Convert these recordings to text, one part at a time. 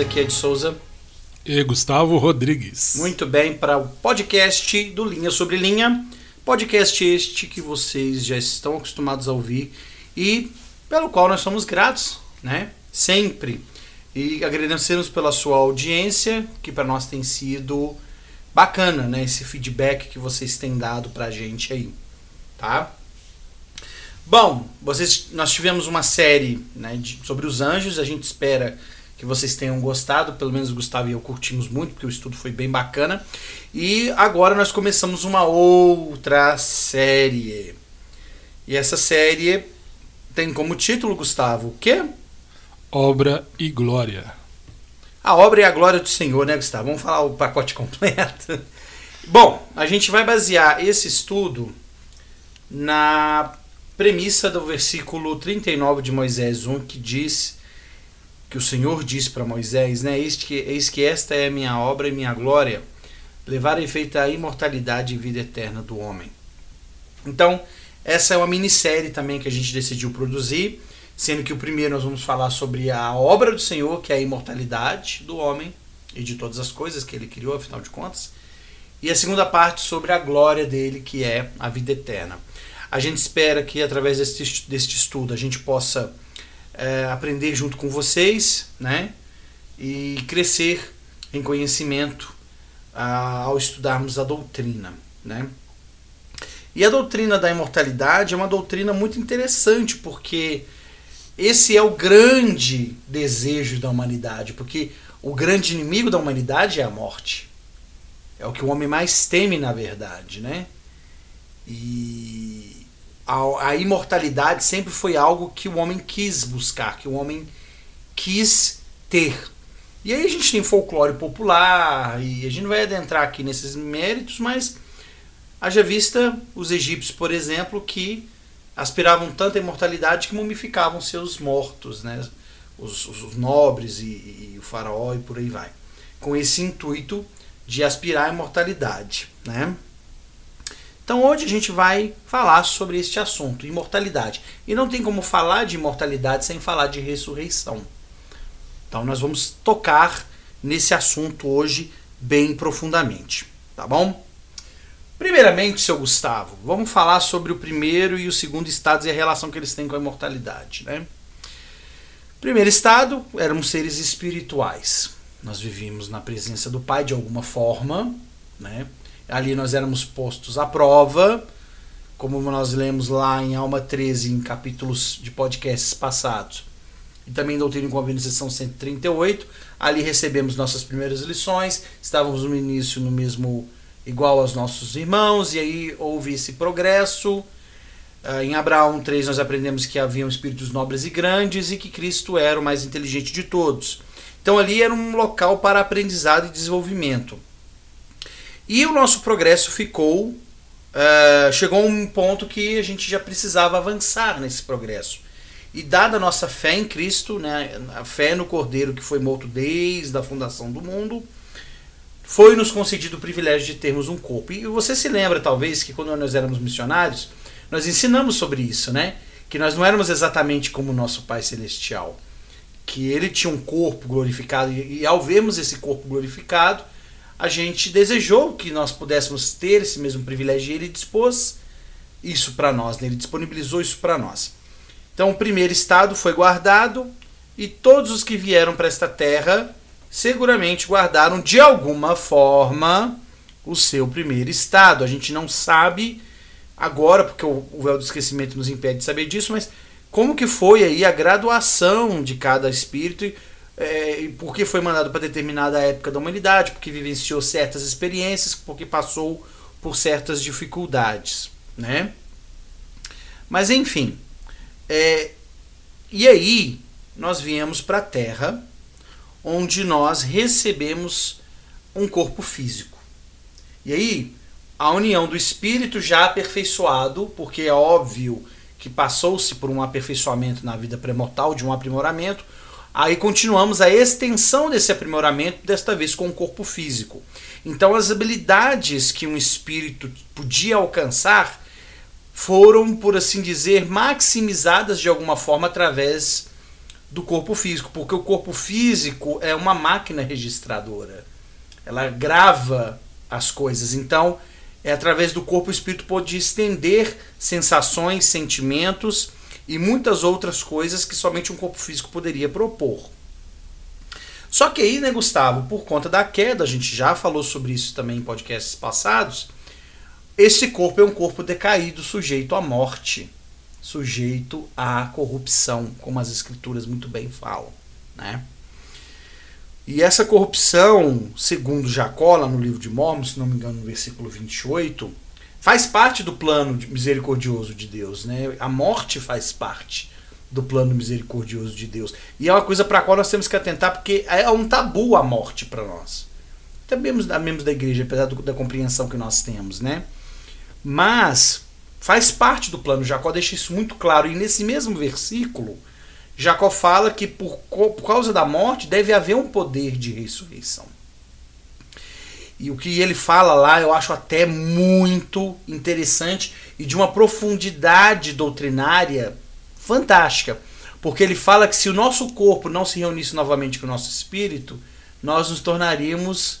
aqui é de Souza. E Gustavo Rodrigues. Muito bem, para o podcast do Linha sobre Linha. Podcast este que vocês já estão acostumados a ouvir e pelo qual nós somos gratos, né? Sempre. E agradecemos pela sua audiência, que para nós tem sido bacana, né? Esse feedback que vocês têm dado pra gente aí, tá? Bom, vocês, nós tivemos uma série né, de, sobre os anjos. A gente espera que vocês tenham gostado. Pelo menos o Gustavo e eu curtimos muito, porque o estudo foi bem bacana. E agora nós começamos uma outra série. E essa série tem como título, Gustavo, o quê? Obra e Glória. A obra e a glória do Senhor, né, Gustavo? Vamos falar o pacote completo. Bom, a gente vai basear esse estudo na premissa do versículo 39 de Moisés 1, que diz que o Senhor disse para Moisés, né, eis que, eis que esta é a minha obra e minha glória, levar a efeito a imortalidade e vida eterna do homem. Então, essa é uma minissérie também que a gente decidiu produzir, sendo que o primeiro nós vamos falar sobre a obra do Senhor, que é a imortalidade do homem e de todas as coisas que ele criou, afinal de contas, e a segunda parte sobre a glória dele, que é a vida eterna. A gente espera que através deste, deste estudo a gente possa é, aprender junto com vocês, né? E crescer em conhecimento ah, ao estudarmos a doutrina, né? E a doutrina da imortalidade é uma doutrina muito interessante porque esse é o grande desejo da humanidade, porque o grande inimigo da humanidade é a morte. É o que o homem mais teme, na verdade, né? E a, a, imortalidade sempre foi algo que o homem quis buscar, que o homem quis ter. E aí a gente tem folclore popular, e a gente não vai adentrar aqui nesses méritos, mas haja vista os egípcios, por exemplo, que aspiravam tanto à imortalidade que mumificavam seus mortos, né? os, os nobres e, e, o faraó e por aí vai, com esse intuito de aspirar à imortalidade. Né? Então hoje a gente vai falar sobre este assunto, imortalidade. E não tem como falar de imortalidade sem falar de ressurreição. Então nós vamos tocar nesse assunto hoje bem profundamente, tá bom? Primeiramente, seu Gustavo, vamos falar sobre o primeiro e o segundo estados e a relação que eles têm com a imortalidade, né? Primeiro estado, éramos seres espirituais. Nós vivíamos na presença do Pai de alguma forma, né? Ali nós éramos postos à prova, como nós lemos lá em Alma 13, em capítulos de podcasts passados. E também em Doutrina e Convênio, sessão 138. Ali recebemos nossas primeiras lições, estávamos no início no mesmo igual aos nossos irmãos, e aí houve esse progresso. Uh, em Abraão 3 nós aprendemos que haviam espíritos nobres e grandes e que Cristo era o mais inteligente de todos. Então ali era um local para aprendizado e desenvolvimento. E o nosso progresso ficou. Uh, chegou a um ponto que a gente já precisava avançar nesse progresso. E dada a nossa fé em Cristo, né, a fé no Cordeiro que foi morto desde a fundação do mundo, foi nos concedido o privilégio de termos um corpo. E você se lembra, talvez, que quando nós éramos missionários, nós ensinamos sobre isso, né? Que nós não éramos exatamente como o nosso Pai Celestial. Que ele tinha um corpo glorificado, e, e ao vermos esse corpo glorificado, a gente desejou que nós pudéssemos ter esse mesmo privilégio e ele dispôs isso para nós, né? ele disponibilizou isso para nós. Então, o primeiro estado foi guardado e todos os que vieram para esta terra seguramente guardaram de alguma forma o seu primeiro estado. A gente não sabe agora, porque o véu do esquecimento nos impede de saber disso, mas como que foi aí a graduação de cada espírito é, porque foi mandado para determinada época da humanidade, porque vivenciou certas experiências, porque passou por certas dificuldades, né? Mas enfim, é, e aí nós viemos para a Terra, onde nós recebemos um corpo físico. E aí a união do espírito já aperfeiçoado, porque é óbvio que passou-se por um aperfeiçoamento na vida pré-mortal, de um aprimoramento, Aí continuamos a extensão desse aprimoramento, desta vez com o corpo físico. Então, as habilidades que um espírito podia alcançar foram, por assim dizer, maximizadas de alguma forma através do corpo físico, porque o corpo físico é uma máquina registradora. Ela grava as coisas. Então, é através do corpo o espírito pode estender sensações, sentimentos e muitas outras coisas que somente um corpo físico poderia propor. Só que aí, né, Gustavo, por conta da queda, a gente já falou sobre isso também em podcasts passados, esse corpo é um corpo decaído, sujeito à morte, sujeito à corrupção, como as escrituras muito bem falam, né? E essa corrupção, segundo Jacó, lá no livro de Mormon, se não me engano, no versículo 28, faz parte do plano misericordioso de Deus. Né? A morte faz parte do plano misericordioso de Deus. E é uma coisa para a qual nós temos que atentar, porque é um tabu a morte para nós. Até mesmo, mesmo da igreja, apesar do, da compreensão que nós temos. né? Mas faz parte do plano. Jacó deixa isso muito claro. E nesse mesmo versículo, Jacó fala que por, por causa da morte deve haver um poder de ressurreição. E o que ele fala lá eu acho até muito interessante e de uma profundidade doutrinária fantástica. Porque ele fala que se o nosso corpo não se reunisse novamente com o nosso espírito, nós nos tornaríamos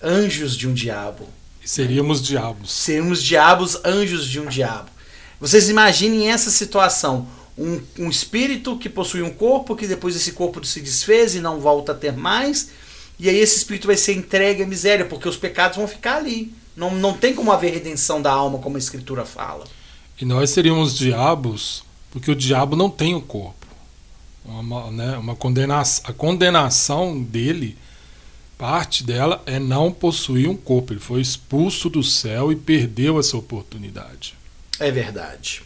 anjos de um diabo. Seríamos diabos. Seríamos diabos, anjos de um diabo. Vocês imaginem essa situação um, um espírito que possui um corpo, que depois esse corpo se desfez e não volta a ter mais. E aí esse espírito vai ser entregue à miséria, porque os pecados vão ficar ali. Não, não tem como haver redenção da alma, como a escritura fala. E nós seríamos diabos, porque o diabo não tem o um corpo. Uma, né, uma condenação, a condenação dele, parte dela é não possuir um corpo. Ele foi expulso do céu e perdeu essa oportunidade. É verdade.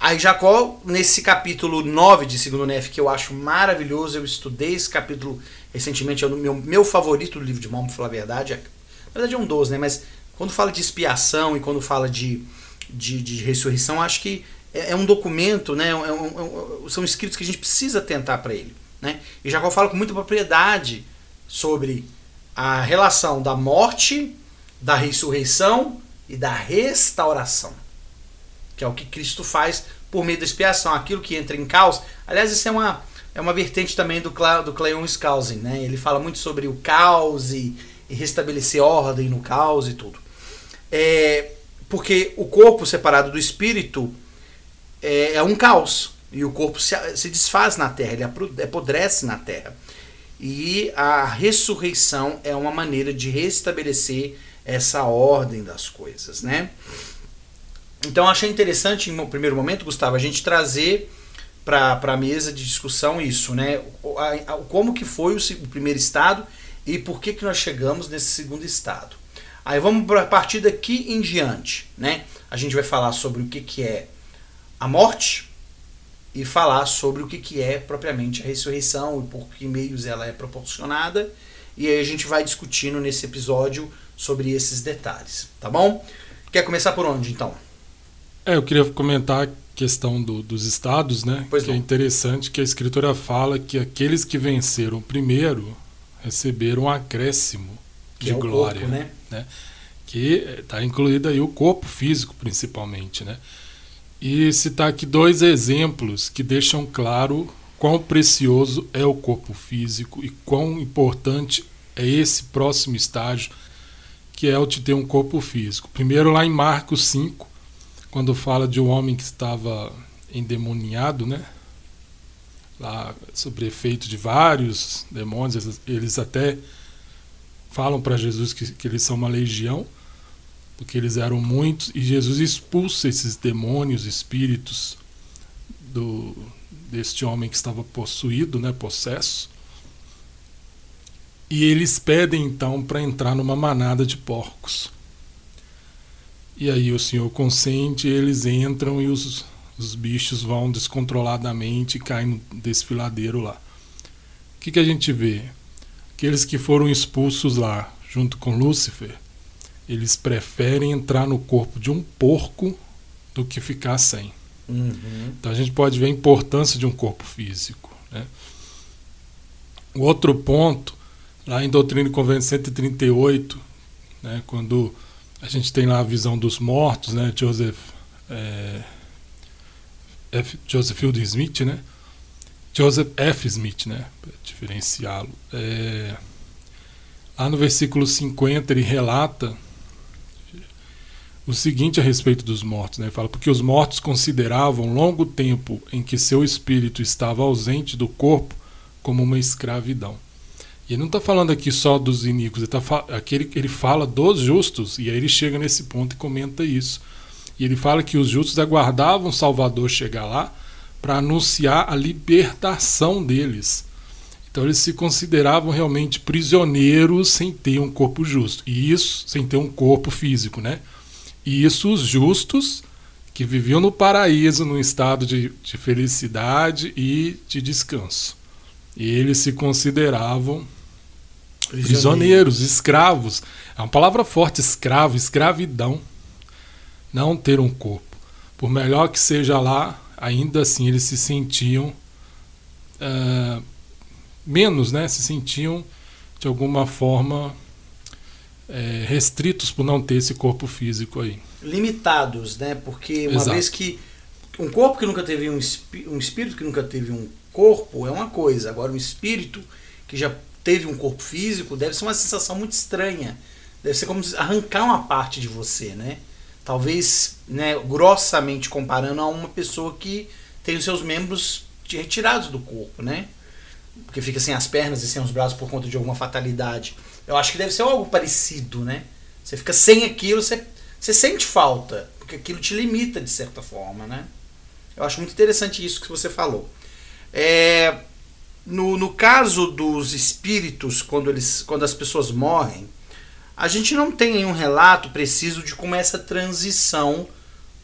Aí Jacó, nesse capítulo 9 de Segundo Nef, que eu acho maravilhoso, eu estudei esse capítulo recentemente, é o meu, meu favorito do livro de Mormon, pra falar a verdade. É, na verdade é um 12, né? Mas quando fala de expiação e quando fala de, de, de ressurreição, acho que é, é um documento, né? É um, é um, são escritos que a gente precisa tentar para ele. Né? E Jacó fala com muita propriedade sobre a relação da morte, da ressurreição e da restauração que é o que Cristo faz por meio da expiação, aquilo que entra em caos. Aliás, isso é uma, é uma vertente também do, do Cleon Skousen, né? Ele fala muito sobre o caos e, e restabelecer ordem no caos e tudo. É, porque o corpo separado do espírito é, é um caos. E o corpo se, se desfaz na terra, ele apodrece na terra. E a ressurreição é uma maneira de restabelecer essa ordem das coisas, né? Então achei interessante, em um primeiro momento, Gustavo, a gente trazer para a mesa de discussão isso, né? Como que foi o, o, primeiro estado e por que, que nós chegamos nesse segundo estado. Aí vamos para a partir daqui em diante, né? A gente vai falar sobre o que, que é a morte e falar sobre o que, que é propriamente a ressurreição e por que meios ela é proporcionada. E aí a gente vai discutindo nesse episódio sobre esses detalhes, tá bom? Quer começar por onde então? É, eu queria comentar a questão do, dos estados, né? Pois que é não. é interessante que a escritura fala que aqueles que venceram primeiro receberam um acréscimo que de é glória, corpo, né? né? Que está incluído aí o corpo físico, principalmente, né? E citar aqui dois exemplos que deixam claro quão precioso é o corpo físico e quão importante é esse próximo estágio, que é o de ter um corpo físico. Primeiro, lá em Marcos 5, quando fala de um homem que estava endemoniado, né? Lá, sobre efeito de vários demônios, eles até falam para Jesus que, que eles são uma legião, porque eles eram muitos, e Jesus expulsa esses demônios, espíritos do deste homem que estava possuído, né, possesso. E eles pedem então para entrar numa manada de porcos. E aí o senhor consente, eles entram e os, os bichos vão descontroladamente e caem no desfiladeiro lá. O que, que a gente vê? Aqueles que foram expulsos lá, junto com Lúcifer, eles preferem entrar no corpo de um porco do que ficar sem. Uhum. Então a gente pode ver a importância de um corpo físico. Né? O outro ponto, lá em Doutrina e Convênio 138, né, quando a gente tem lá a visão dos mortos, né? Joseph, é, F, Joseph Fielding Smith, né? Joseph F. Smith, né, para diferenciá-lo. É, lá no versículo 50 ele relata o seguinte a respeito dos mortos, né? Ele fala porque os mortos consideravam longo tempo em que seu espírito estava ausente do corpo como uma escravidão. E ele não está falando aqui só dos iníquos, ele, tá, aqui ele, ele fala dos justos, e aí ele chega nesse ponto e comenta isso. E ele fala que os justos aguardavam o Salvador chegar lá para anunciar a libertação deles. Então eles se consideravam realmente prisioneiros sem ter um corpo justo. E isso sem ter um corpo físico, né? E isso os justos que viviam no paraíso, num estado de, de felicidade e de descanso. E eles se consideravam prisioneiros. prisioneiros, escravos. É uma palavra forte, escravo, escravidão. Não ter um corpo. Por melhor que seja lá, ainda assim eles se sentiam uh, menos, né? Se sentiam de alguma forma é, restritos por não ter esse corpo físico aí. Limitados, né? Porque uma Exato. vez que um corpo que nunca teve um, um espírito que nunca teve um corpo é uma coisa, agora um espírito que já teve um corpo físico deve ser uma sensação muito estranha. Deve ser como arrancar uma parte de você, né? Talvez, né, grossamente comparando a uma pessoa que tem os seus membros retirados do corpo, né? Porque fica sem as pernas e sem os braços por conta de alguma fatalidade. Eu acho que deve ser algo parecido, né? Você fica sem aquilo, você, você sente falta, porque aquilo te limita de certa forma, né? Eu acho muito interessante isso que você falou. É, no, no caso dos espíritos, quando, eles, quando as pessoas morrem, a gente não tem um relato preciso de como é essa transição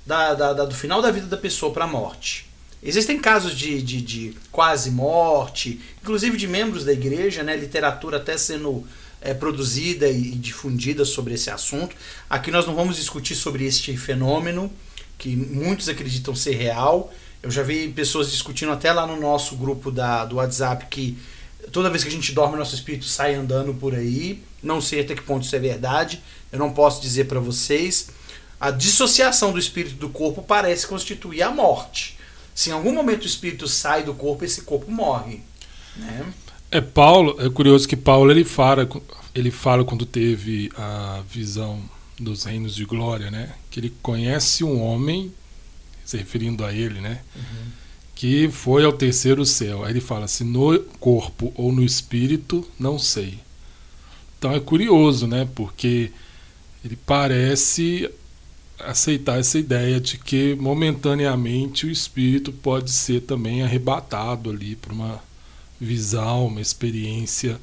da, da, da do final da vida da pessoa para a morte. Existem casos de, de, de, quase morte, inclusive de membros da igreja, né, literatura até sendo é, produzida e difundida sobre esse assunto. Aqui nós não vamos discutir sobre este fenômeno, que muitos acreditam ser real. Eu já vi pessoas discutindo até lá no nosso grupo da, do WhatsApp que toda vez que a gente dorme, nosso espírito sai andando por aí. Não sei até que ponto isso é verdade, eu não posso dizer para vocês. A dissociação do espírito do corpo parece constituir a morte. Se em algum momento o espírito sai do corpo, esse corpo morre. Né? É Paulo, é curioso que Paulo ele fala, ele fala quando teve a visão dos reinos de glória, né? Que ele conhece um homem, se referindo a ele, né? Uhum. Que foi ao terceiro céu. Aí ele fala se no corpo ou no espírito, não sei. Então é curioso, né? Porque ele parece aceitar essa ideia de que momentaneamente o espírito pode ser também arrebatado ali por uma visão, uma experiência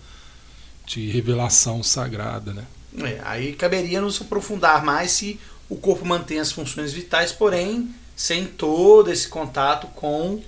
de revelação sagrada, né? É, aí caberia nos aprofundar mais se o corpo mantém as funções vitais, porém sem todo esse contato com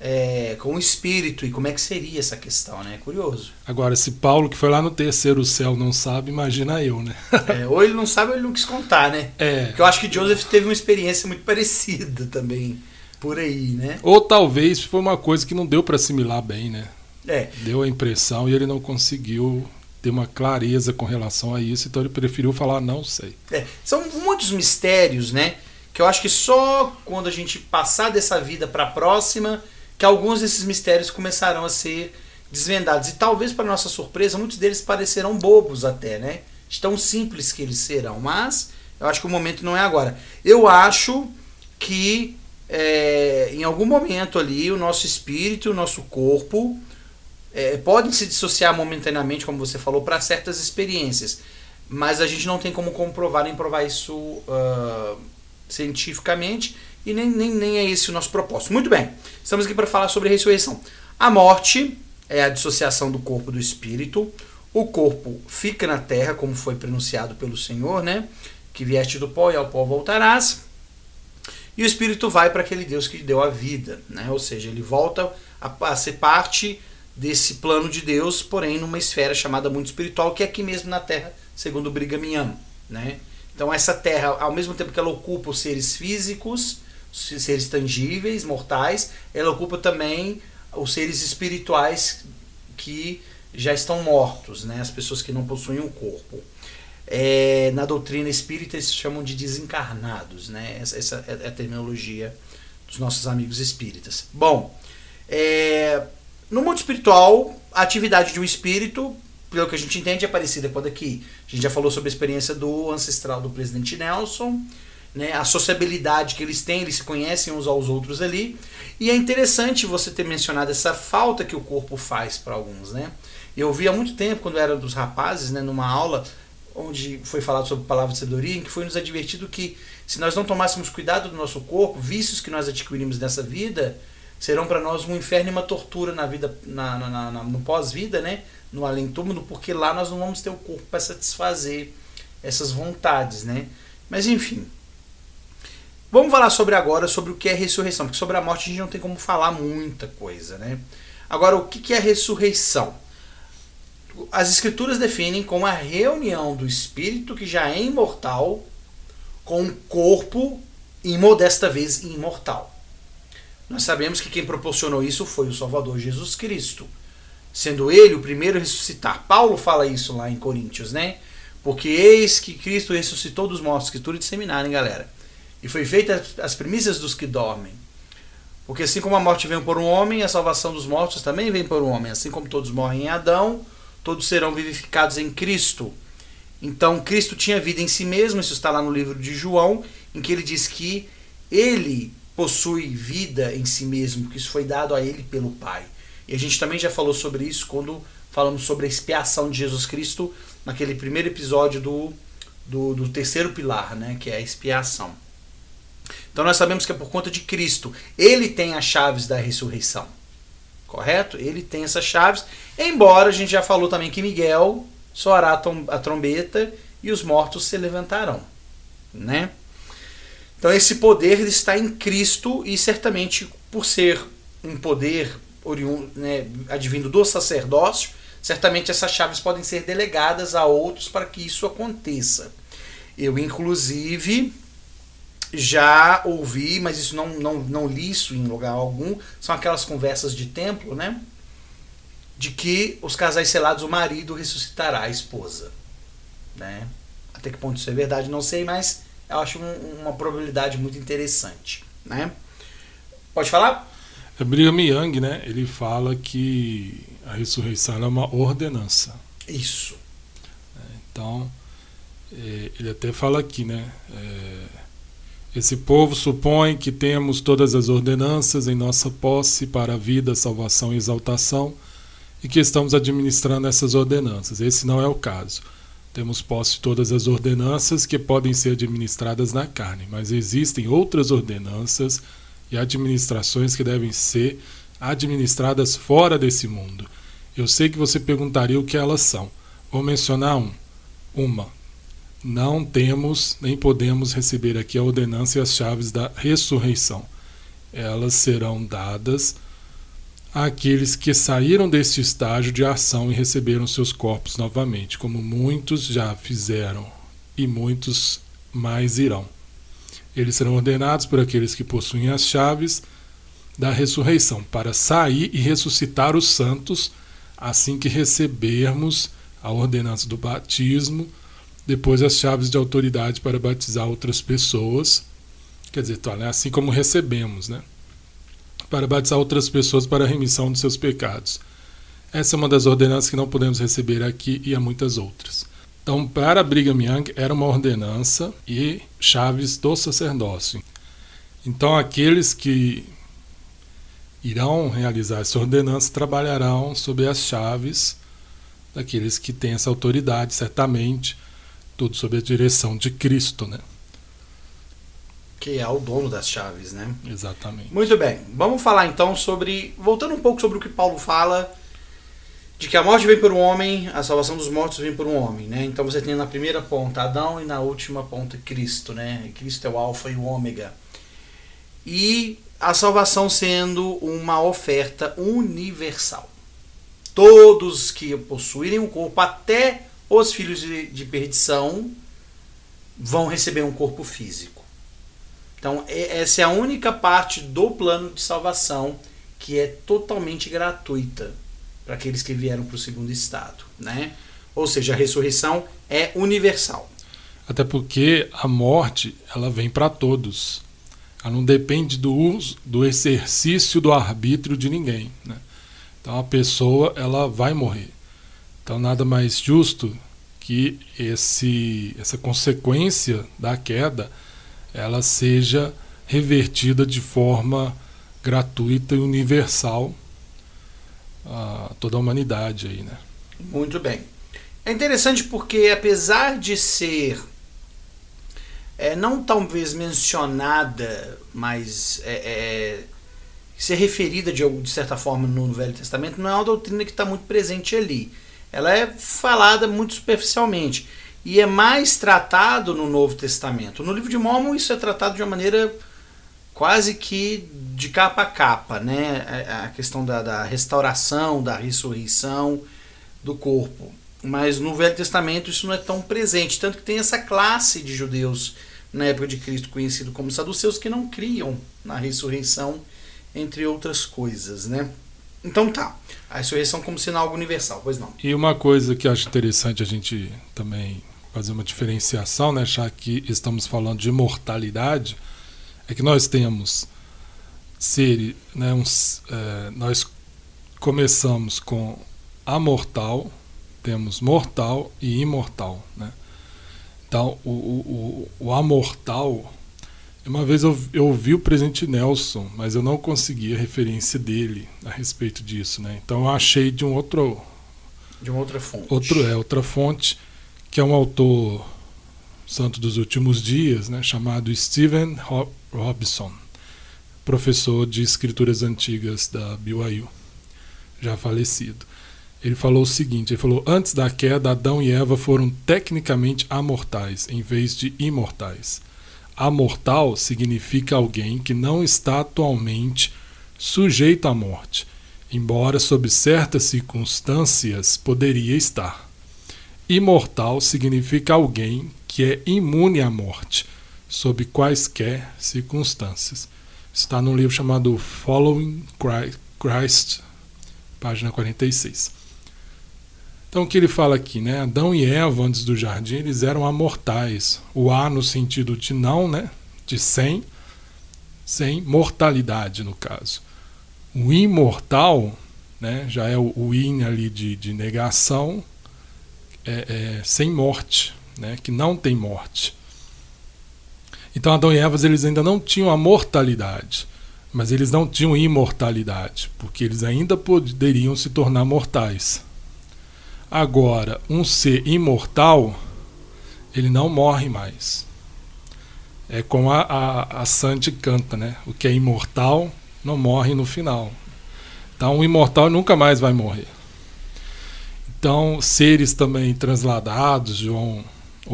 é, com o espírito e como é que seria essa questão, né? É curioso. Agora, se Paulo, que foi lá no terceiro céu, não sabe, imagina eu, né? é, ou ele não sabe ou ele não quis contar, né? É. Porque eu acho que Joseph teve uma experiência muito parecida também por aí, né? Ou talvez foi uma coisa que não deu para assimilar bem, né? É. Deu a impressão e ele não conseguiu ter uma clareza com relação a isso, então ele preferiu falar não sei. É. São muitos mistérios, né? Que eu acho que só quando a gente passar dessa vida para a próxima, que alguns desses mistérios começarão a ser desvendados. E talvez, para nossa surpresa, muitos deles parecerão bobos até, né? Tão simples que eles serão. Mas eu acho que o momento não é agora. Eu acho que é, em algum momento ali o nosso espírito o nosso corpo é, podem se dissociar momentaneamente, como você falou, para certas experiências. Mas a gente não tem como comprovar nem provar isso uh, cientificamente e nem, nem, nem é esse o nosso propósito. Muito bem, estamos aqui para falar sobre a ressurreição. A morte é a dissociação do corpo do espírito. O corpo fica na terra, como foi pronunciado pelo Senhor, né? Que vieste do pó e ao pó voltarás. E o espírito vai para aquele Deus que deu a vida, né? Ou seja, ele volta a, a ser parte desse plano de Deus, porém numa esfera chamada mundo espiritual, que é aqui mesmo na Terra, segundo o Brigamiano. Né? Então essa Terra, ao mesmo tempo que ela ocupa os seres físicos, os seres tangíveis, mortais, ela ocupa também os seres espirituais que já estão mortos, né? as pessoas que não possuem um corpo. É, na doutrina espírita eles chamam de desencarnados, né? essa, essa é a terminologia dos nossos amigos espíritas. Bom, É, no mundo espiritual, a atividade de um espírito, pelo que a gente entende, é parecida com a daqui. A gente já falou sobre a experiência do ancestral do presidente Nelson, né, a sociabilidade que eles têm, eles se conhecem uns aos outros ali. E é interessante você ter mencionado essa falta que o corpo faz para alguns. Né? Eu ouvi há muito tempo, quando era dos rapazes, né, numa aula onde foi falado sobre palavra de sabedoria, em que foi nos advertido que se nós não tomássemos cuidado do nosso corpo, vícios que nós adquirimos nessa vida, serão para nós um inferno e uma tortura na vida, na, na, na no pós-vida, né? No além-túmulo, porque lá nós não vamos ter o corpo para satisfazer essas vontades. Né? Mas enfim. Vamos falar sobre agora sobre o que é ressurreição, porque sobre a morte a gente não tem como falar muita coisa. Né? Agora, o que é ressurreição? As escrituras definem como a reunião do espírito que já é imortal com o corpo, e modesta vez, imortal. Nós sabemos que quem proporcionou isso foi o Salvador Jesus Cristo, sendo ele o primeiro a ressuscitar. Paulo fala isso lá em Coríntios, né? Porque eis que Cristo ressuscitou dos mortos, escritura disseminada, hein, galera? E foi feita as primícias dos que dormem. Porque assim como a morte veio por um homem, a salvação dos mortos também vem por um homem. Assim como todos morrem em Adão, todos serão vivificados em Cristo. Então, Cristo tinha vida em si mesmo, isso está lá no livro de João, em que ele diz que ele possui vida em si mesmo, que isso foi dado a ele pelo Pai. E a gente também já falou sobre isso quando falamos sobre a expiação de Jesus Cristo naquele primeiro episódio do, do, do terceiro pilar, né, que é a expiação. Então nós sabemos que é por conta de Cristo. Ele tem as chaves da ressurreição. Correto? Ele tem essas chaves. Embora a gente já falou também que Miguel soará a trombeta e os mortos se levantarão. Né? Então esse poder está em Cristo e certamente por ser um poder oriundo, né, advindo do sacerdócio, certamente essas chaves podem ser delegadas a outros para que isso aconteça. Eu, inclusive, já ouvi, mas isso não, não, não li isso em lugar algum, são aquelas conversas de templo, né? De que os casais selados, o marido ressuscitará a esposa. Né? Até que ponto isso é verdade, não sei, mas eu acho um, uma probabilidade muito interessante. Né? Pode falar? É Brigham Young, né? Ele fala que a ressurreição é uma ordenança. Isso. É, então, é, ele até fala aqui, né? É, esse povo supõe que temos todas as ordenanças em nossa posse para a vida, salvação e exaltação e que estamos administrando essas ordenanças. Esse não é o caso. Temos posse de todas as ordenanças que podem ser administradas na carne, mas existem outras ordenanças e administrações que devem ser administradas fora desse mundo. Eu sei que você perguntaria o que elas são. Vou mencionar um. Uma. Não temos nem podemos receber aqui a ordenança e as chaves da ressurreição. Elas serão dadas àqueles que saíram deste estágio de ação e receberam seus corpos novamente, como muitos já fizeram e muitos mais irão. Eles serão ordenados por aqueles que possuem as chaves da ressurreição, para sair e ressuscitar os santos, assim que recebermos a ordenança do batismo, depois as chaves de autoridade para batizar outras pessoas. Quer dizer, tá, né? assim como recebemos, né? para batizar outras pessoas para a remissão dos seus pecados. Essa é uma das ordenanças que não podemos receber aqui e há muitas outras. Então, para Brigham Young, era uma ordenança e chaves do sacerdócio. Então, aqueles que irão realizar essa ordenança trabalharão sob as chaves daqueles que têm essa autoridade, certamente, tudo sob a direção de Cristo, né? que é o dono das chaves, né? Exatamente. Muito bem. Vamos falar então sobre, voltando um pouco sobre o que Paulo fala de que a morte vem por um homem, a salvação dos mortos vem por um homem, né? Então você tem na primeira ponta Adão e na última ponta Cristo, né? Cristo é o alfa e o ômega. E a salvação sendo uma oferta universal. Todos que possuírem um corpo, até os filhos de, de perdição, vão receber um corpo físico. Então, essa é a única parte do plano de salvação que é totalmente gratuita para aqueles que vieram para o segundo estado, né? Ou seja, a ressurreição é universal. Até porque a morte, ela vem para todos. Ela não depende do uso, do exercício do arbítrio de ninguém. Né? Então a pessoa ela vai morrer. Então nada mais justo que esse, essa consequência da queda ela seja revertida de forma gratuita e universal a toda a humanidade aí, né? Muito bem. É interessante porque apesar de ser é, não talvez mencionada, mas é, é, ser referida de, de certa forma no Velho Testamento, não é uma doutrina que está muito presente ali. Ela é falada muito superficialmente e é mais tratado no Novo Testamento. No livro de Mormon isso é tratado de uma maneira quase que de capa a capa, né? A questão da, da restauração, da ressurreição do corpo. Mas no Velho Testamento isso não é tão presente, tanto que tem essa classe de judeus na época de Cristo conhecido como saduceus que não criam na ressurreição, entre outras coisas, né? Então tá. A ressurreição como sendo algo universal, pois não. E uma coisa que acho interessante a gente também fazer uma diferenciação, né, já que estamos falando de imortalidade, é que nós temos ser, né, uns, é, nós começamos com amortal, temos mortal e imortal, né? Então, o, o, o, o amortal, uma vez eu, eu ouvi o presidente Nelson, mas eu não consegui a referência dele a respeito disso, né? Então eu achei de um outro de uma outra fonte. Outro é outra fonte que é um autor santo dos últimos dias, né, chamado Stephen Robson, professor de escrituras antigas da BYU, já falecido. Ele falou o seguinte: ele falou, antes da queda, Adão e Eva foram tecnicamente amortais, em vez de imortais. Amortal significa alguém que não está atualmente sujeito à morte, embora sob certas circunstâncias poderia estar. Imortal significa alguém que é imune à morte, sob quaisquer circunstâncias. Está num livro chamado Following Christ, página 46. Então o que ele fala aqui, né? Adão e Eva antes do jardim, eles eram amortais. O A no sentido de não, né? De sem, sem mortalidade no caso. O imortal, né? Já é o, in ali de, de negação, é, é, sem morte, né? Que não tem morte. Então Adão e Eva eles ainda não tinham a mortalidade, mas eles não tinham imortalidade, porque eles ainda poderiam se tornar mortais. Agora, um ser imortal, ele não morre mais. É como a, a, a Sandy canta, né? O que é imortal não morre no final. Então, o imortal nunca mais vai morrer. Então, seres também transladados, João,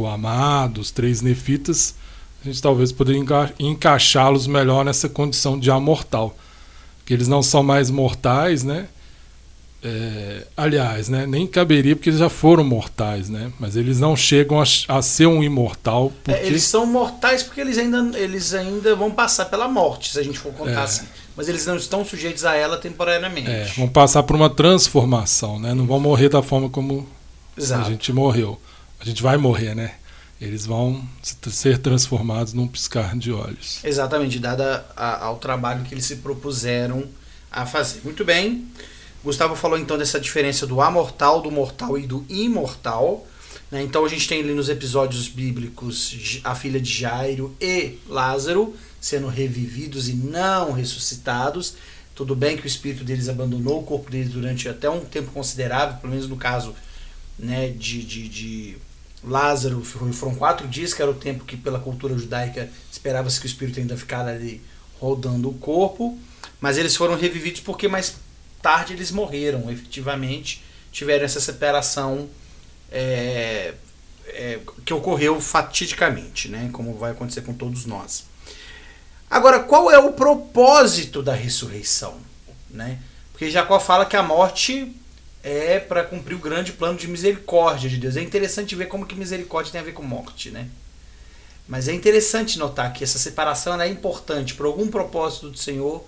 o amado, os três nefitas, a gente talvez poderia enca encaixá-los melhor nessa condição de amortal. Que eles não são mais mortais, né? É, aliás, né, nem caberia porque eles já foram mortais, né? Mas eles não chegam a, a ser um imortal. Porque... É, eles são mortais porque eles ainda, eles ainda vão passar pela morte, se a gente for contar é. assim. Mas eles não estão sujeitos a ela temporariamente. É, vão passar por uma transformação, né? Não vão morrer da forma como Exato. a gente morreu. A gente vai morrer, né? Eles vão ser transformados num piscar de olhos. Exatamente, dada ao trabalho que eles se propuseram a fazer. Muito bem. Gustavo falou então dessa diferença do amortal, do mortal e do imortal. Né? Então a gente tem ali nos episódios bíblicos a filha de Jairo e Lázaro sendo revividos e não ressuscitados. Tudo bem que o espírito deles abandonou o corpo deles durante até um tempo considerável, pelo menos no caso né, de, de, de Lázaro, foram quatro dias, que era o tempo que pela cultura judaica esperava-se que o espírito ainda ficara ali rodando o corpo. Mas eles foram revividos porque mais tarde eles morreram, efetivamente, tiveram essa separação é, é, que ocorreu fatidicamente, né? como vai acontecer com todos nós. Agora, qual é o propósito da ressurreição? Né? Porque Jacó fala que a morte é para cumprir o grande plano de misericórdia de Deus. É interessante ver como que misericórdia tem a ver com morte, né? Mas é interessante notar que essa separação é importante por algum propósito do Senhor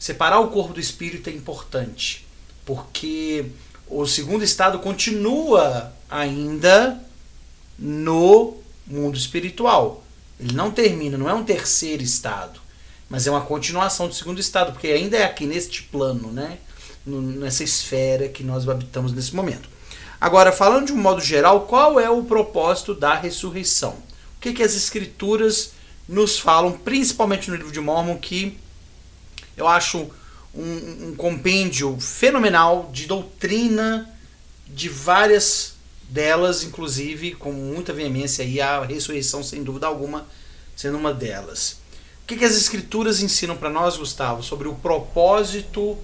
Separar o corpo do espírito é importante, porque o segundo estado continua ainda no mundo espiritual. Ele não termina, não é um terceiro estado. mas é uma continuação do segundo estado, porque ainda é aqui neste plano, né? Nessa esfera que nós habitamos nesse momento. Agora, falando de um modo geral, qual é o propósito da ressurreição? O que, que as escrituras nos falam, principalmente no livro de Mormon, que eu acho um, um compêndio fenomenal de doutrina de várias delas, inclusive com muita veemência, e a ressurreição, sem dúvida alguma, sendo uma delas. O que, que as escrituras ensinam para nós, Gustavo, sobre o propósito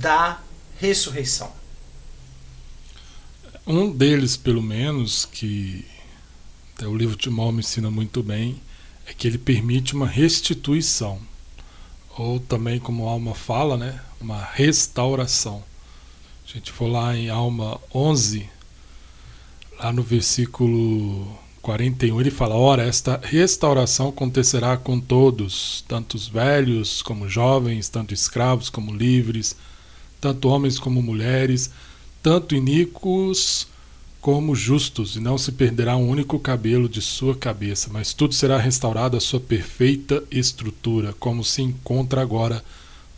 da ressurreição? Um deles, pelo menos, que até o livro de Mormon ensina muito bem, é que ele permite uma restituição, ou também, como a alma fala, né, uma restauração. A gente for lá em Alma 11, lá no versículo 41, ele fala: Ora, esta restauração acontecerá com todos, tanto os velhos como jovens, tanto escravos como livres, tanto homens como mulheres, tanto iníquos como justos, e não se perderá um único cabelo de sua cabeça, mas tudo será restaurado à sua perfeita estrutura, como se encontra agora,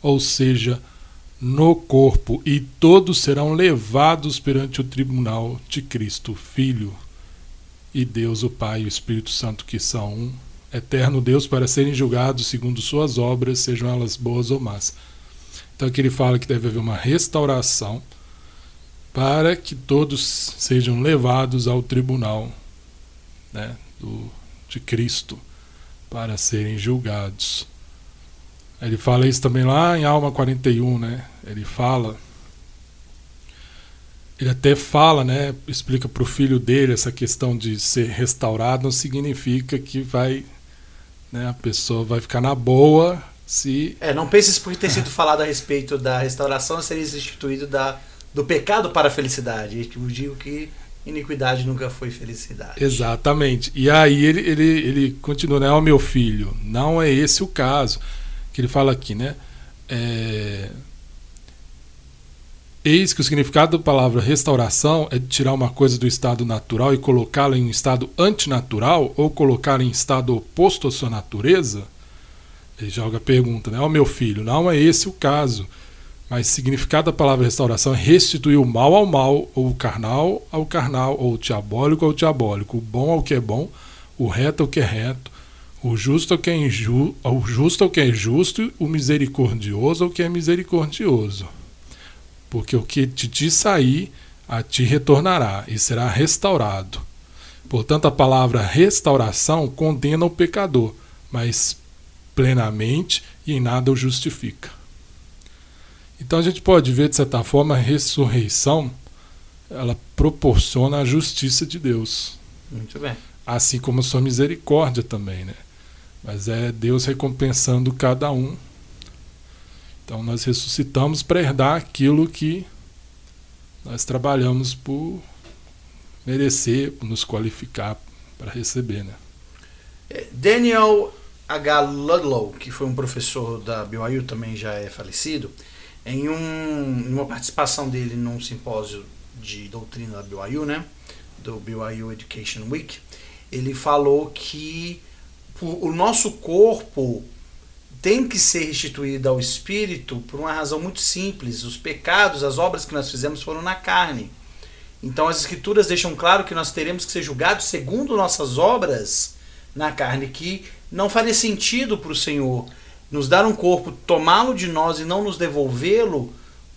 ou seja, no corpo, e todos serão levados perante o tribunal de Cristo, Filho, e Deus, o Pai e o Espírito Santo, que são um, eterno Deus, para serem julgados segundo suas obras, sejam elas boas ou más. Então aqui ele fala que deve haver uma restauração para que todos sejam levados ao tribunal né, do, de Cristo para serem julgados. Ele fala isso também lá em Alma 41, né? Ele fala. Ele até fala, né? Explica para o filho dele essa questão de ser restaurado não significa que vai. Né, a pessoa vai ficar na boa se. É, não penses por ter sido falado a respeito da restauração seria instituído da, do pecado para a felicidade. Eu digo que iniquidade nunca foi felicidade. Exatamente. E aí ele, ele, ele continua, né? Ó oh, meu filho, não é esse o caso. Que ele fala aqui, né? É... Eis que o significado da palavra restauração é de tirar uma coisa do estado natural e colocá-la em um estado antinatural ou colocá-la em estado oposto à sua natureza. Ele joga a pergunta, né? Ó oh, meu filho, não é esse o caso. Mas o significado da palavra restauração é restituir o mal ao mal, ou o carnal ao carnal, ou o diabólico ao diabólico, o bom ao que é bom, o reto ao que é reto, o justo ao que é injusto, o justo ao que é justo, o misericordioso ao que é misericordioso. Porque o que de ti sair, a ti retornará e será restaurado. Portanto, a palavra restauração condena o pecador, mas plenamente e em nada o justifica. Então a gente pode ver, de certa forma, a ressurreição ela proporciona a justiça de Deus. Muito bem. Assim como a sua misericórdia também, né? Mas é Deus recompensando cada um. Então nós ressuscitamos para herdar aquilo que nós trabalhamos por merecer, por nos qualificar para receber, né? É, Daniel H. Ludlow, que foi um professor da BYU, também já é falecido, em, um, uma participação dele num simpósio de doutrina da BYU, né, do BYU Education Week, ele falou que o nosso corpo tem que ser restituído ao espírito por uma razão muito simples. Os pecados, as obras que nós fizemos foram na carne. Então as escrituras deixam claro que nós teremos que ser julgados segundo nossas obras na carne, que não faria sentido para o Senhor nos dar um corpo, tomá-lo de nós e não nos devolvê-lo,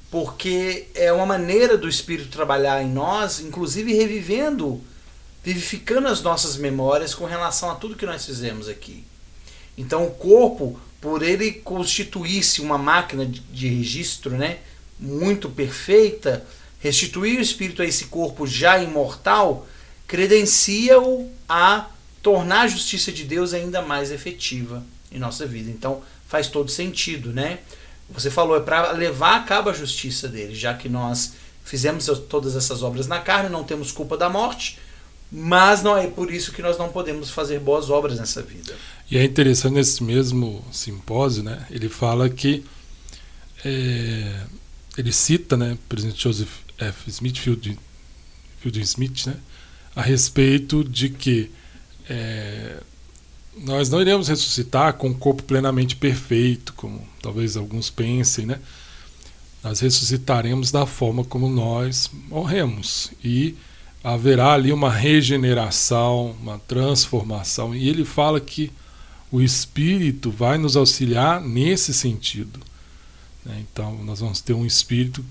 porque é uma maneira do Espírito trabalhar em nós, inclusive revivendo, vivificando as nossas memórias com relação a tudo que nós fizemos aqui. Então o corpo, por ele constituir-se uma máquina de registro, né, muito perfeita, restituir o espírito a esse corpo já imortal, credencia-o a tornar a justiça de Deus ainda mais efetiva em nossa vida. Então faz todo sentido, né? Você falou, é para levar a cabo a justiça dele, já que nós fizemos todas essas obras na carne, não temos culpa da morte, mas não é por isso que nós não podemos fazer boas obras nessa vida. E é interessante nesse mesmo simpósio, né? Ele fala que é, ele cita, né, o presidente Joseph F. Smith, Field, Field Smith, né, a respeito de que é, nós não iremos ressuscitar com um corpo plenamente perfeito, como talvez alguns pensem, né? Nós ressuscitaremos da forma como nós morremos e haverá ali uma regeneração, uma transformação. E ele fala que o Espírito vai nos auxiliar nesse sentido. Né? Então, nós vamos ter um Espírito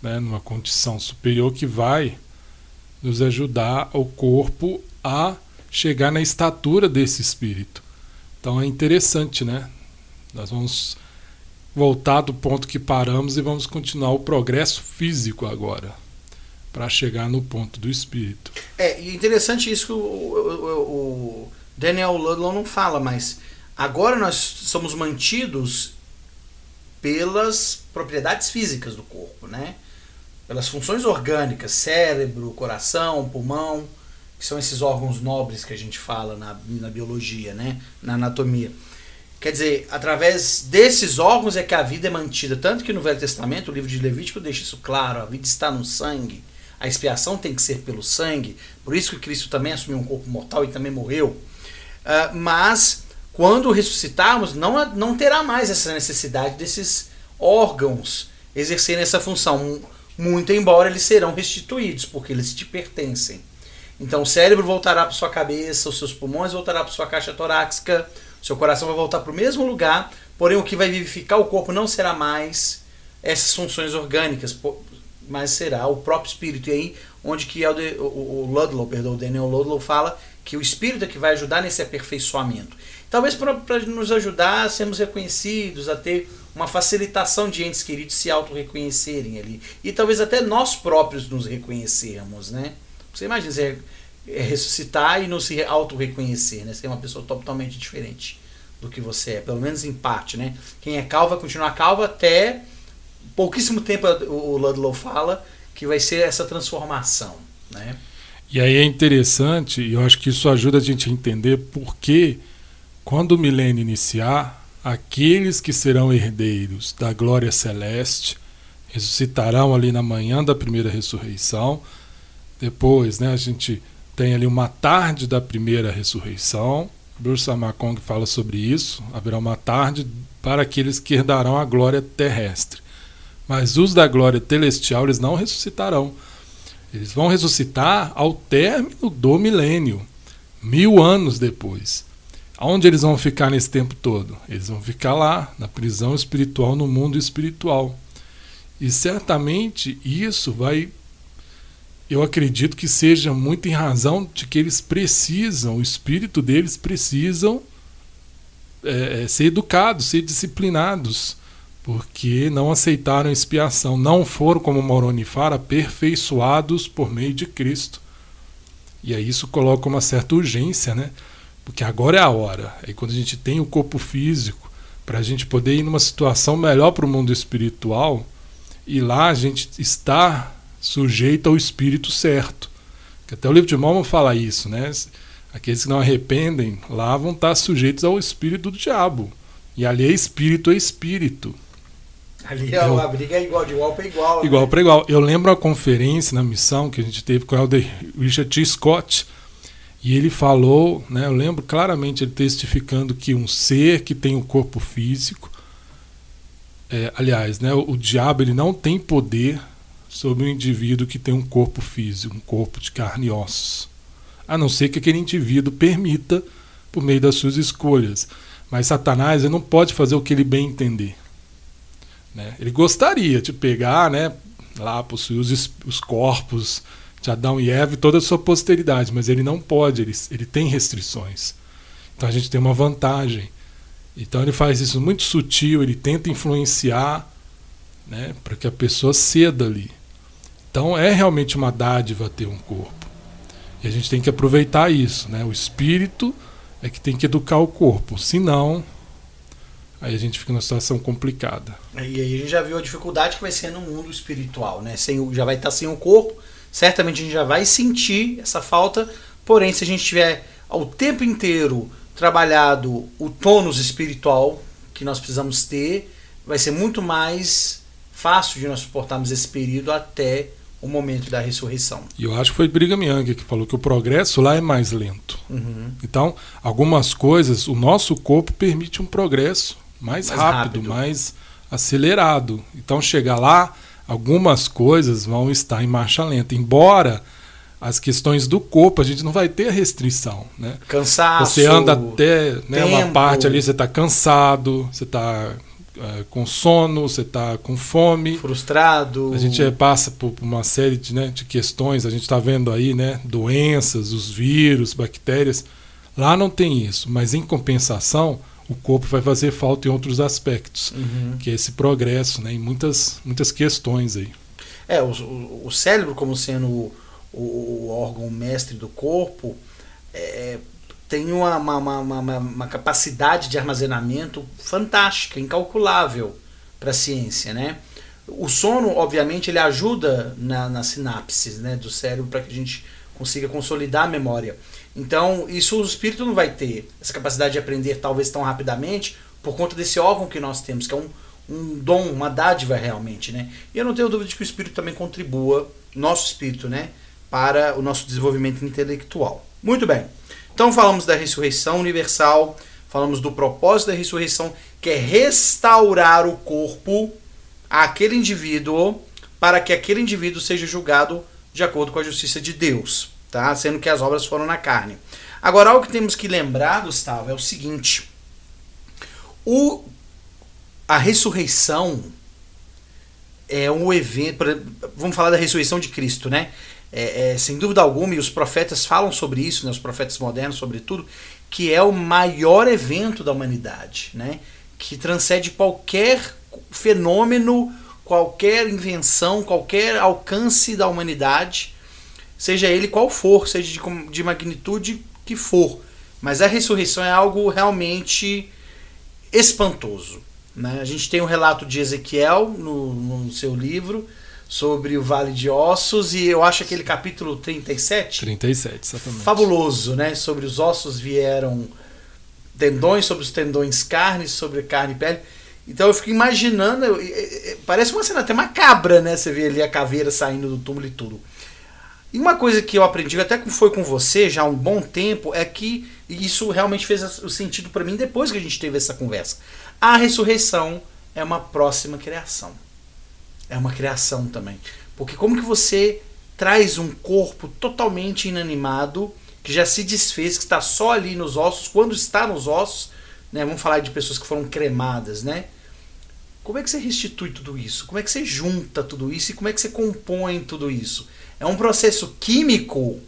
né, numa condição superior que vai nos ajudar o corpo a chegar na estatura desse espírito. Então é interessante, né? Nós vamos voltar do ponto que paramos e vamos continuar o progresso físico agora para chegar no ponto do espírito. É interessante isso que o, o, o Daniel Ludlow não fala, mas agora nós somos mantidos pelas propriedades físicas do corpo, né? Pelas funções orgânicas, cérebro, coração, pulmão que são esses órgãos nobres que a gente fala na, na biologia, né? na anatomia. Quer dizer, através desses órgãos é que a vida é mantida. Tanto que no Velho Testamento, o livro de Levítico deixa isso claro: a vida está no sangue, a expiação tem que ser pelo sangue. Por isso que Cristo também assumiu um corpo mortal e também morreu. Uh, mas, quando ressuscitarmos, não, não terá mais essa necessidade desses órgãos exercerem essa função. Muito embora eles serão restituídos, porque eles te pertencem. Então o cérebro voltará para sua cabeça, os seus pulmões voltará para sua caixa torácica, seu coração vai voltar para o mesmo lugar, porém o que vai vivificar o corpo não será mais essas funções orgânicas, mas será o próprio espírito. E aí, onde que o Ludlow, perdão, o Daniel Ludlow fala que o espírito é que vai ajudar nesse aperfeiçoamento. Talvez para nos ajudar a sermos reconhecidos, a ter uma facilitação de entes queridos se auto-reconhecerem ali. E talvez até nós próprios nos reconhecermos, né? Você imagina você ressuscitar e não se auto-reconhecer, né? Ser uma pessoa totalmente diferente do que você é, pelo menos em parte, né? Quem é calvo vai continuar calvo até pouquíssimo tempo o Ludlow fala que vai ser essa transformação, né? E aí é interessante, e eu acho que isso ajuda a gente a entender por que quando o milênio iniciar, aqueles que serão herdeiros da glória celeste ressuscitarão ali na manhã da primeira ressurreição depois, né, a gente tem ali uma tarde da primeira ressurreição. Bruce Amakong fala sobre isso. Haverá uma tarde para aqueles que herdarão a glória terrestre. Mas os da glória celestial, eles não ressuscitarão. Eles vão ressuscitar ao término do milênio, mil anos depois. Aonde eles vão ficar nesse tempo todo? Eles vão ficar lá, na prisão espiritual, no mundo espiritual. E certamente isso vai eu acredito que seja muito em razão de que eles precisam, o espírito deles precisam é, é, ser educados, ser disciplinados, porque não aceitaram expiação, não foram, como Moroni fala, aperfeiçoados por meio de Cristo. E aí isso coloca uma certa urgência, né? Porque agora é a hora. Aí quando a gente tem o corpo físico, para a gente poder ir numa situação melhor para o mundo espiritual, e lá a gente está sujeito ao espírito certo. Que até o livro de Mormon fala isso, né? Aqueles que não arrependem lá vão estar sujeitos ao espírito do diabo. E ali é espírito é espírito. Ali é, a briga é igual, de igual para igual. Igual né? para igual. Eu lembro a conferência na missão que a gente teve com o Elder Richard T. Scott. E ele falou, né, eu lembro claramente ele testificando que um ser que tem um corpo físico, é, aliás, né, o, o diabo ele não tem poder sobre um indivíduo que tem um corpo físico, um corpo de carne e ossos. A não ser que aquele indivíduo permita por meio das suas escolhas. Mas Satanás não pode fazer o que ele bem entender. Né? Ele gostaria de pegar, né, lá possuir os, os corpos de Adão e Eva e toda a sua posteridade, mas ele não pode, ele, ele tem restrições. Então a gente tem uma vantagem. Então ele faz isso muito sutil, ele tenta influenciar né, para que a pessoa ceda ali. Então é realmente uma dádiva ter um corpo. E a gente tem que aproveitar isso, né? O espírito é que tem que educar o corpo, senão aí a gente fica numa situação complicada. E aí a gente já viu a dificuldade que vai ser no mundo espiritual, né? Sem, já vai estar sem o corpo, certamente a gente já vai sentir essa falta, porém se a gente tiver ao tempo inteiro trabalhado o tônus espiritual que nós precisamos ter, vai ser muito mais fácil de nós suportarmos esse período até o momento da ressurreição. E eu acho que foi Brigham Young que falou que o progresso lá é mais lento. Uhum. Então, algumas coisas, o nosso corpo permite um progresso mais, Mais rápido, rápido. mais acelerado. Então, chegar lá, algumas coisas vão estar em marcha lenta. Embora as questões do corpo, a gente não vai ter restrição, né? Cansaço. Você anda até né, uma parte ali, você está cansado, você está com sono, você está com fome. frustrado. A gente eh, passa por uma série de, né, de questões, a gente está vendo aí né, doenças, os vírus, bactérias. Lá não tem isso, mas em compensação, o corpo vai fazer falta em outros aspectos, Uhum. que é esse progresso né, em muitas, muitas questões aí. É, o, o- cérebro, como sendo o- o órgão mestre do corpo, é, tem uma, uma, uma, uma- capacidade de armazenamento fantástica, incalculável para a ciência, né? O sono, obviamente, ele ajuda na, nas sinapses né, do cérebro para que a gente consiga consolidar a memória. Então, isso o espírito não vai ter, essa capacidade de aprender talvez tão rapidamente, por conta desse órgão que nós temos, que é um, um dom, uma dádiva realmente, né? E eu não tenho dúvida de que o espírito também contribua, nosso espírito, né, para o nosso desenvolvimento intelectual. Muito bem. Então falamos da ressurreição universal, falamos do propósito da ressurreição, que é restaurar o corpo àquele indivíduo, para que aquele indivíduo seja julgado de acordo com a justiça de Deus, tá? Sendo que as obras foram na carne. Agora, algo que temos que lembrar, Gustavo, é o seguinte: o, a ressurreição é um evento. Vamos falar da ressurreição de Cristo, né? É, é, sem dúvida alguma, e os profetas falam sobre isso, né, os profetas modernos, sobretudo, que é o maior evento da humanidade, né? Que transcende qualquer fenômeno, qualquer invenção, qualquer alcance da humanidade, seja ele qual for, seja de, de magnitude que for. Mas a ressurreição é algo realmente espantoso. Né? A gente tem um relato de Ezequiel no, no seu livro sobre o Vale de Ossos, e eu acho aquele capítulo 37 37, exatamente. fabuloso, né? Sobre os ossos vieram tendões, sobre os tendões carne, sobre carne e pele. Então eu fico imaginando, eu- eu- eu- parece uma cena até macabra, né? Você vê ali a caveira saindo do túmulo e tudo. E uma coisa que eu aprendi, até que foi com você já há um bom tempo, é que isso realmente fez o sentido para mim depois que a gente teve essa conversa. A ressurreição é uma próxima criação. É uma criação também. Porque como que você traz um corpo totalmente inanimado, que já se desfez, que está só ali nos ossos, quando está nos ossos, né? Vamos falar de pessoas que foram cremadas, né? Como é que você restitui tudo isso? Como é que você junta tudo isso e como é que você compõe tudo isso? É um processo químico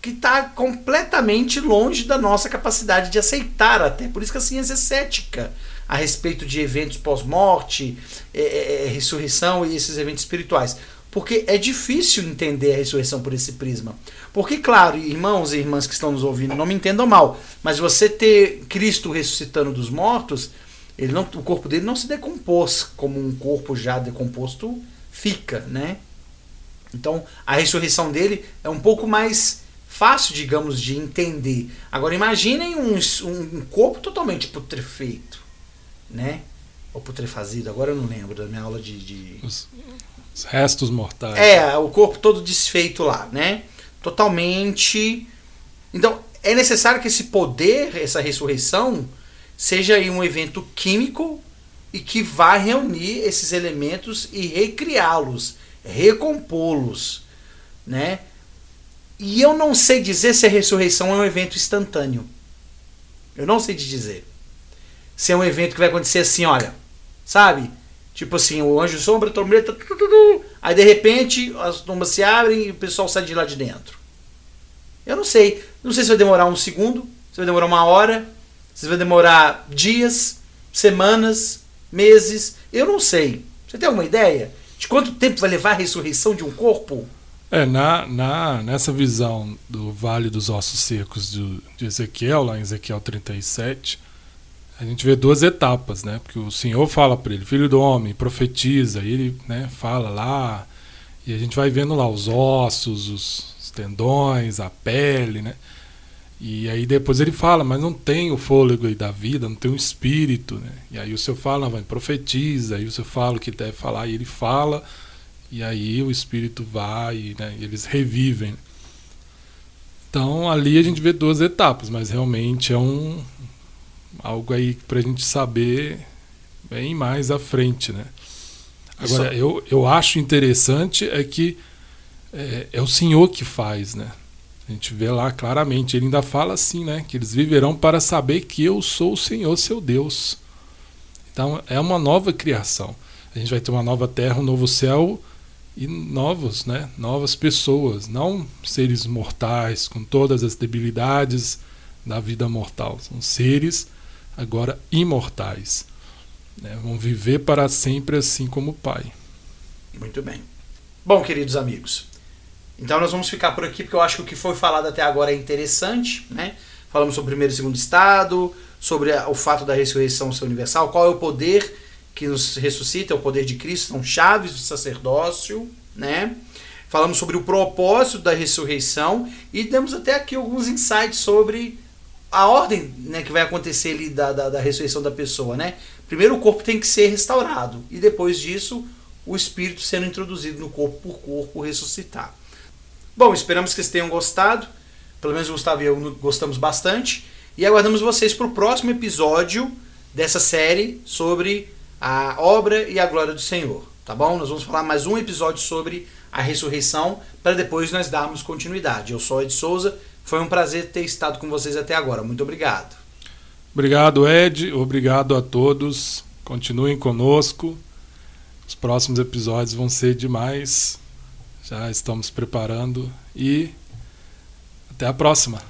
que está completamente longe da nossa capacidade de aceitar até. Por isso que a ciência é cética a respeito de eventos pós-morte, é, é, é, ressurreição e esses eventos espirituais. Porque é difícil entender a ressurreição por esse prisma. Porque, claro, irmãos e irmãs que estão nos ouvindo, não me entendam mal, mas você ter Cristo ressuscitando dos mortos, ele não, o corpo dele não se decompôs como um corpo já decomposto fica, né? Então, a ressurreição dele é um pouco mais fácil, digamos, de entender. Agora, imaginem um, um corpo totalmente putrefeito, né? Ou putrefazido, agora eu não lembro da minha aula de. de... Os, os restos mortais. É, o corpo todo desfeito lá, né? Totalmente. Então, é necessário que esse poder, essa ressurreição, seja aí um evento químico e que vá reunir esses elementos e recriá-los, recompô-los, né? E eu não sei dizer se a ressurreição é um evento instantâneo. Eu não sei te dizer. Se é um evento que vai acontecer assim, olha, sabe? Tipo assim, o anjo sombra, a tu, aí de repente as tumbas se abrem e o pessoal sai de lá de dentro. Eu não sei. Não sei se vai demorar um segundo, se vai demorar uma hora, se vai demorar dias, semanas, meses. Eu não sei. Você tem alguma ideia de quanto tempo vai levar a ressurreição de um corpo? É, na, na, nessa visão do Vale dos Ossos Secos de, de Ezequiel, lá em Ezequiel 37, a gente vê duas etapas, né? Porque o Senhor fala para ele, filho do homem, profetiza, e ele né, fala lá, e a gente vai vendo lá os ossos, os, tendões, a pele, né? E aí depois ele fala, mas não tem o fôlego aí da vida, não tem o espírito, né? E aí o Senhor fala, vai, profetiza, aí o Senhor fala o que deve falar, e ele fala, E aí o espírito vai, né, e eles revivem. Então ali a gente vê duas etapas, mas realmente é um algo aí para a gente saber bem mais à frente, né? Agora eu, eu acho interessante é que é, é o Senhor que faz, né? A gente vê lá claramente, ele ainda fala assim, né? Que eles viverão para saber que eu sou o Senhor, seu Deus. Então é uma nova criação. A gente vai ter uma nova terra, um novo céu e novos, né? Novas pessoas, não seres mortais com todas as debilidades da vida mortal. São seres agora imortais. Né? Vão viver para sempre assim como o Pai. Muito bem. Bom, queridos amigos, então nós vamos ficar por aqui porque eu acho que o que foi falado até agora é interessante, né? Falamos sobre o primeiro e segundo estado, sobre o fato da ressurreição ser universal, qual é o poder que nos ressuscita, é o poder de Cristo, são chaves do sacerdócio, né? Falamos sobre o propósito da ressurreição e demos até aqui alguns insights sobre a ordem né, que vai acontecer ali da, da, da ressurreição da pessoa, né? Primeiro o corpo tem que ser restaurado e depois disso o espírito sendo introduzido no corpo por corpo ressuscitar. Bom, esperamos que vocês tenham gostado. Pelo menos o Gustavo e eu gostamos bastante. E aguardamos vocês para o próximo episódio dessa série sobre a obra e a glória do Senhor. Tá bom? Nós vamos falar mais um episódio sobre a ressurreição para depois nós darmos continuidade. Eu sou Ed Souza. Foi um prazer ter estado com vocês até agora. Muito obrigado. Obrigado, Ed. Obrigado a todos. Continuem conosco. Os próximos episódios vão ser demais. Já estamos preparando e até a próxima.